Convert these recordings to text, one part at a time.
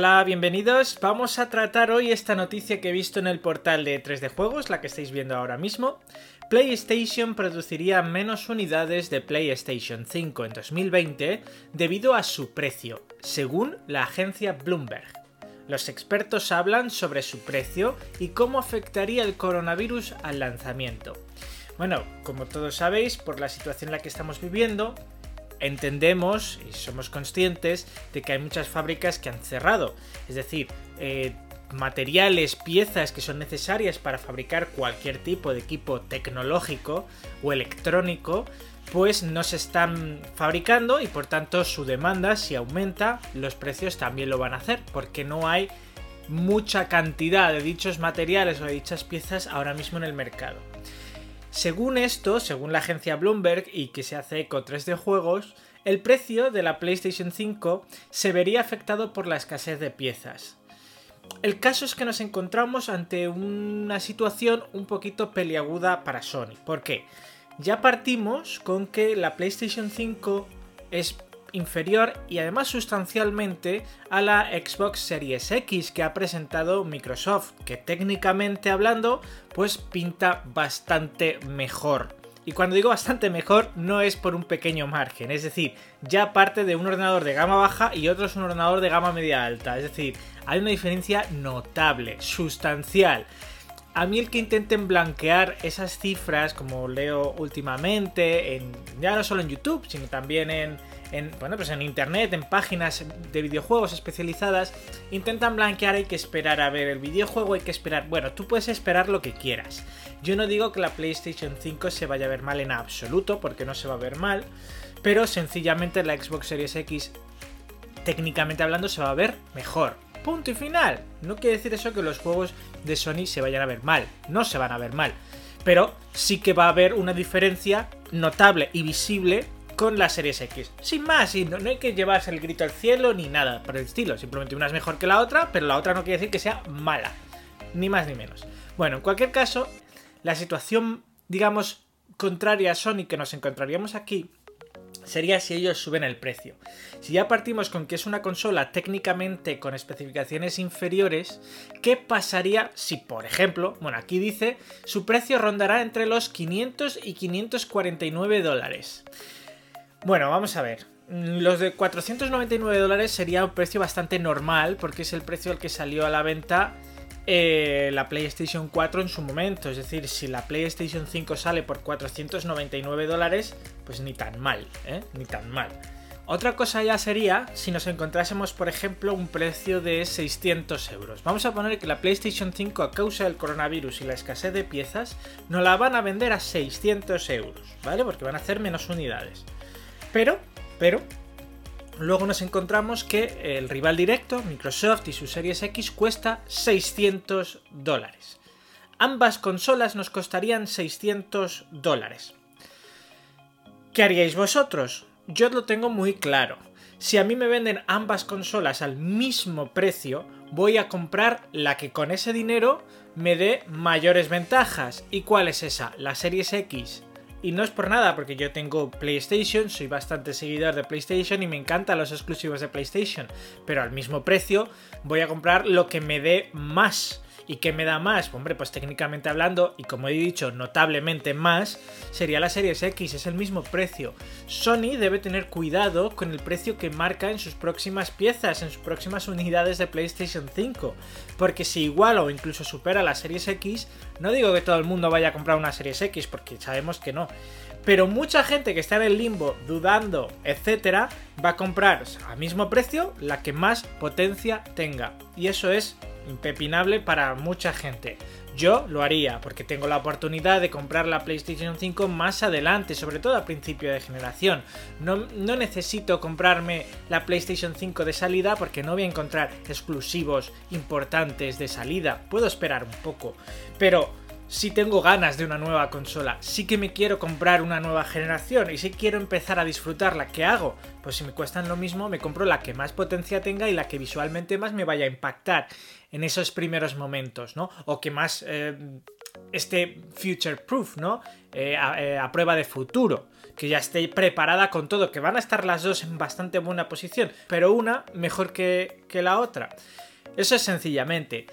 Hola, bienvenidos. Vamos a tratar hoy esta noticia que he visto en el portal de 3D Juegos, la que estáis viendo ahora mismo. PlayStation produciría menos unidades de PlayStation 5 en 2020 debido a su precio, según la agencia Bloomberg. Los expertos hablan sobre su precio y cómo afectaría el coronavirus al lanzamiento. Bueno, como todos sabéis, por la situación en la que estamos viviendo, entendemos y somos conscientes de que hay muchas fábricas que han cerrado. Es decir, eh, materiales, piezas que son necesarias para fabricar cualquier tipo de equipo tecnológico o electrónico, pues no se están fabricando y por tanto su demanda, si aumenta, los precios también lo van a hacer, porque no hay mucha cantidad de dichos materiales o de dichas piezas ahora mismo en el mercado. Según esto, según la agencia Bloomberg y que se hace eco 3D Juegos, el precio de la PlayStation 5 se vería afectado por la escasez de piezas. El caso es que nos encontramos ante una situación un poquito peliaguda para Sony. ¿Por qué? Ya partimos con que la PlayStation 5 es inferior y además sustancialmente a la Xbox Series X que ha presentado Microsoft, que técnicamente hablando pues pinta bastante mejor. Y cuando digo bastante mejor, no es por un pequeño margen, es decir, ya parte de un ordenador de gama baja y otro es un ordenador de gama media alta, es decir, hay una diferencia notable, sustancial. A mí el que intenten blanquear esas cifras, como leo últimamente, en, ya no solo en YouTube, sino también en, en, bueno, pues en internet, en páginas de videojuegos especializadas, intentan blanquear, hay que esperar a ver el videojuego, hay que esperar, bueno, tú puedes esperar lo que quieras. Yo no digo que la PlayStation 5 se vaya a ver mal en absoluto, porque no se va a ver mal, pero sencillamente la Xbox Series X, técnicamente hablando, se va a ver mejor. Punto y final. No quiere decir eso que los juegos de Sony se vayan a ver mal, no se van a ver mal. Pero sí que va a haber una diferencia notable y visible con la Series X. Sin más, y no, hay que llevarse el grito al cielo ni nada por el estilo. Simplemente una es mejor que la otra, pero la otra no quiere decir que sea mala. Ni más ni menos. Bueno, en cualquier caso, la situación, digamos, contraria a Sony que nos encontraríamos aquí sería si ellos suben el precio. Si ya partimos con que es una consola técnicamente con especificaciones inferiores, ¿qué pasaría si, por ejemplo, bueno, aquí dice, su precio rondará entre los 500 y 549 dólares? Bueno, vamos a ver. Los de 499 dólares sería un precio bastante normal porque es el precio al que salió a la venta eh, la PlayStation 4 en su momento. Es decir, si la PlayStation 5 sale por 499 dólares, pues ni tan mal, ¿eh? Ni tan mal. Otra cosa ya sería si nos encontrásemos, por ejemplo, un precio de 600 euros. Vamos a poner que la PlayStation 5, a causa del coronavirus y la escasez de piezas, nos la van a vender a 600 euros, ¿vale? Porque van a hacer menos unidades. Pero, pero, luego nos encontramos que el rival directo, Microsoft y su Series X, cuesta 600 dólares. Ambas consolas nos costarían 600 dólares. ¿Qué haríais vosotros? Yo lo tengo muy claro. Si a mí me venden ambas consolas al mismo precio, voy a comprar la que con ese dinero me dé mayores ventajas. ¿Y cuál es esa? La Series X y no es por nada, porque yo tengo PlayStation, soy bastante seguidor de PlayStation y me encantan los exclusivos de PlayStation. Pero al mismo precio voy a comprar lo que me dé más. ¿Y qué me da más? Hombre, pues técnicamente hablando, y como he dicho, notablemente más, sería la Series X, es el mismo precio. Sony debe tener cuidado con el precio que marca en sus próximas piezas, en sus próximas unidades de PlayStation 5. Porque si iguala o incluso supera la Series X, no digo que todo el mundo vaya a comprar una Series X, porque sabemos que no. Pero mucha gente que está en el limbo, dudando, etcétera, va a comprar a mismo precio la que más potencia tenga. Y eso es impepinable para mucha gente. Yo lo haría porque tengo la oportunidad de comprar la PlayStation 5 más adelante, sobre todo a principio de generación. No, necesito comprarme la PlayStation 5 de salida porque no voy a encontrar exclusivos importantes de salida. Puedo esperar un poco, pero si tengo ganas de una nueva consola, sí que me quiero comprar una nueva generación y si quiero empezar a disfrutarla, ¿qué hago? Pues si me cuestan lo mismo, me compro la que más potencia tenga y la que visualmente más me vaya a impactar en esos primeros momentos, ¿no? O que más eh, esté future proof, ¿no? Eh, a, eh, a, prueba de futuro. que ya esté preparada con todo, que van a estar las dos en bastante buena posición, pero una mejor que, que la otra. Eso es sencillamente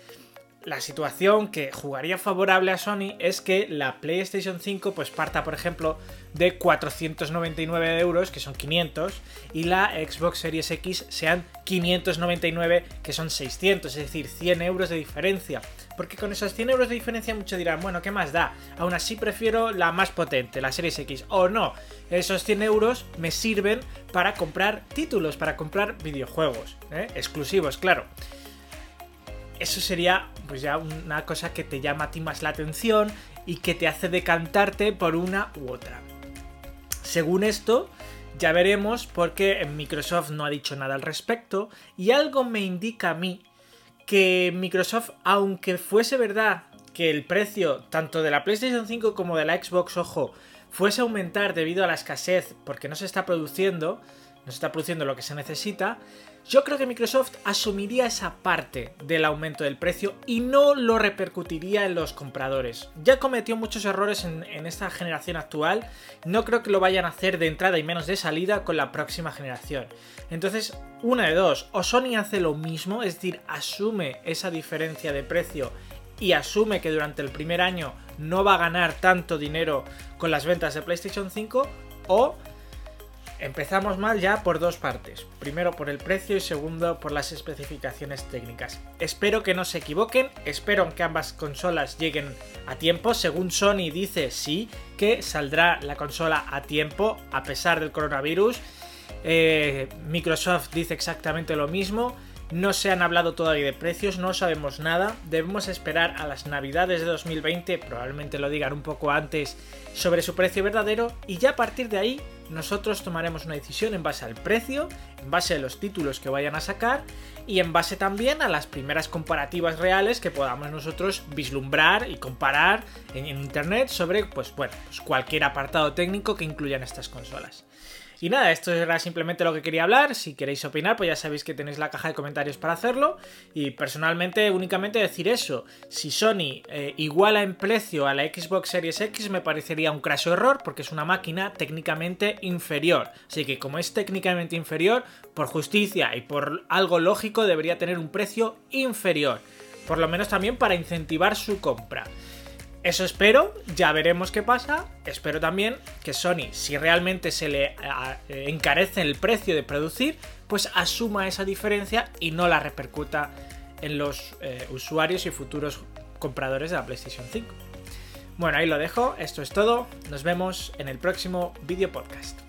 la situación que jugaría favorable a Sony es que la PlayStation 5 pues parta, por ejemplo, de 499 euros, que son 500, y la Xbox Series X sean 599, que son 600, es decir, 100 euros de diferencia. Porque con esos 100 euros de diferencia muchos dirán, bueno, ¿qué más da? Aún así prefiero la más potente, la Series X. O no, esos 100 euros me sirven para comprar títulos, para comprar videojuegos, ¿eh? exclusivos, claro eso sería pues ya una cosa que te llama a ti más la atención y que te hace decantarte por una u otra. Según esto, ya veremos porque Microsoft no ha dicho nada al respecto y algo me indica a mí que Microsoft, aunque fuese verdad que el precio tanto de la PlayStation 5 como de la Xbox, ojo, fuese a aumentar debido a la escasez porque no se está produciendo, no se está produciendo lo que se necesita, yo creo que Microsoft asumiría esa parte del aumento del precio y no lo repercutiría en los compradores. Ya cometió muchos errores en, esta generación actual, no creo que lo vayan a hacer de entrada y menos de salida con la próxima generación. Entonces, una de dos, o Sony hace lo mismo, es decir, asume esa diferencia de precio y asume que durante el primer año no va a ganar tanto dinero con las ventas de PlayStation 5, o Empezamos mal ya por dos partes. Primero por el precio y segundo por las especificaciones técnicas. Espero que no se equivoquen, espero que ambas consolas lleguen a tiempo. Según Sony dice sí, que saldrá la consola a tiempo a pesar del coronavirus. Eh, Microsoft dice exactamente lo mismo. No se han hablado todavía de precios, no sabemos nada. Debemos esperar a las navidades de 2020, probablemente lo digan un poco antes, sobre su precio verdadero y ya a partir de ahí nosotros tomaremos una decisión en base al precio, en base a los títulos que vayan a sacar y en base también a las primeras comparativas reales que podamos nosotros vislumbrar y comparar en, internet sobre pues, bueno, pues cualquier apartado técnico que incluyan estas consolas. Y nada, esto era simplemente lo que quería hablar. Si queréis opinar, pues ya sabéis que tenéis la caja de comentarios para hacerlo. Y personalmente, únicamente decir eso. Si Sony eh, iguala en precio a la Xbox Series X, me parecería un craso error, porque es una máquina técnicamente inferior. Así que como es técnicamente inferior, por justicia y por algo lógico, debería tener un precio inferior. Por lo menos también para incentivar su compra. Eso espero, ya veremos qué pasa. Espero también que Sony, si realmente se le encarece el precio de producir, pues asuma esa diferencia y no la repercuta en los eh, usuarios y futuros compradores de la PlayStation 5. Bueno, ahí lo dejo, esto es todo, nos vemos en el próximo video podcast.